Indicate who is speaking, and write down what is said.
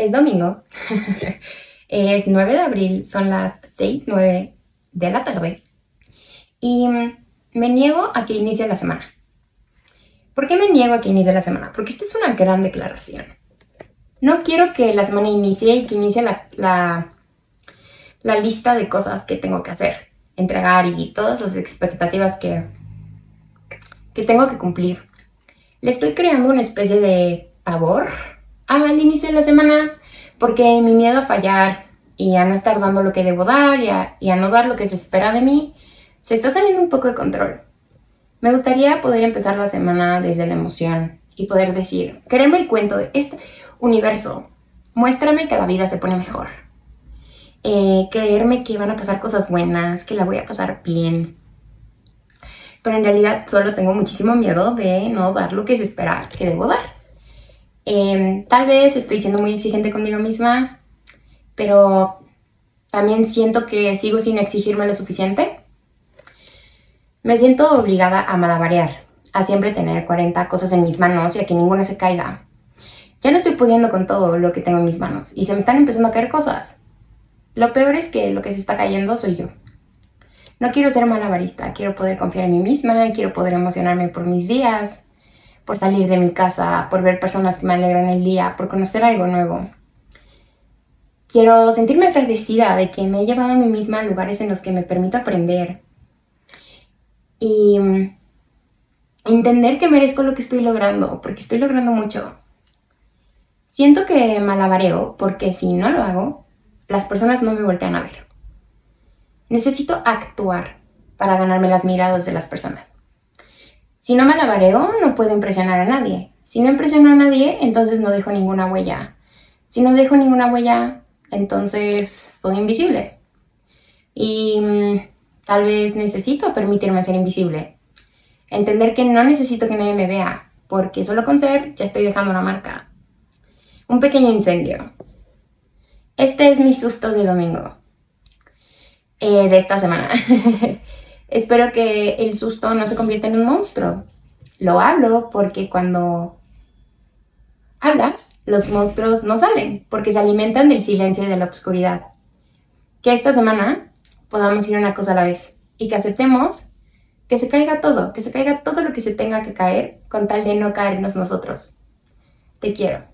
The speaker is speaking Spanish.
Speaker 1: Es domingo, es 9 de abril, son las 6, 9 de la tarde y me niego a que inicie la semana. ¿Por qué me niego a que inicie la semana? Porque esta es una gran declaración. No quiero que la semana inicie y que inicie la, la, la lista de cosas que tengo que hacer, entregar y todas las expectativas que, que tengo que cumplir. Le estoy creando una especie de pavor al inicio de la semana porque mi miedo a fallar y a no estar dando lo que debo dar y a, no dar lo que se espera de mí se está saliendo un poco de control. Me gustaría poder empezar la semana desde la emoción y poder decir, quererme el cuento de este universo, muéstrame que la vida se pone mejor. Eh, creerme que van a pasar cosas buenas, que la voy a pasar bien. Pero en realidad solo tengo muchísimo miedo de no dar lo que se espera que debo dar. Em, tal vez estoy siendo muy exigente conmigo misma, pero también siento que sigo sin exigirme lo suficiente. Me siento obligada a malabarear, a siempre tener 40 cosas en mis manos y a que ninguna se caiga. Ya no estoy pudiendo con todo lo que tengo en mis manos y se me están empezando a caer cosas. Lo peor es que lo que se está cayendo soy yo. No quiero ser malabarista, quiero poder confiar en mí misma, quiero poder emocionarme por mis días, por salir de mi casa, por ver personas que me alegran el día, por conocer algo nuevo. Quiero sentirme agradecida de que me he llevado a mí misma a lugares en los que me permito aprender y mm, entender que merezco lo que estoy logrando, porque estoy logrando mucho. Siento que malabareo porque si no lo hago, las personas no me voltean a ver. Necesito actuar para ganarme las miradas de las personas. Si no malabareo, no puedo impresionar a nadie. Si no impresiono a nadie, entonces no dejo ninguna huella. Si no dejo ninguna huella, entonces soy invisible. Y mm, tal vez necesito permitirme ser invisible. Entender que no necesito que nadie me vea, porque solo con ser ya estoy dejando una marca. Un pequeño incendio. Este es mi susto de domingo. Eh, de esta semana. Espero que el susto no se convierta en un monstruo. Lo hablo porque cuando hablas, los monstruos no salen, porque se alimentan del silencio y de la oscuridad. Que esta semana podamos ir una cosa a la vez y que aceptemos que se caiga todo, que se caiga todo lo que se tenga que caer con tal de no caernos nosotros. Te quiero.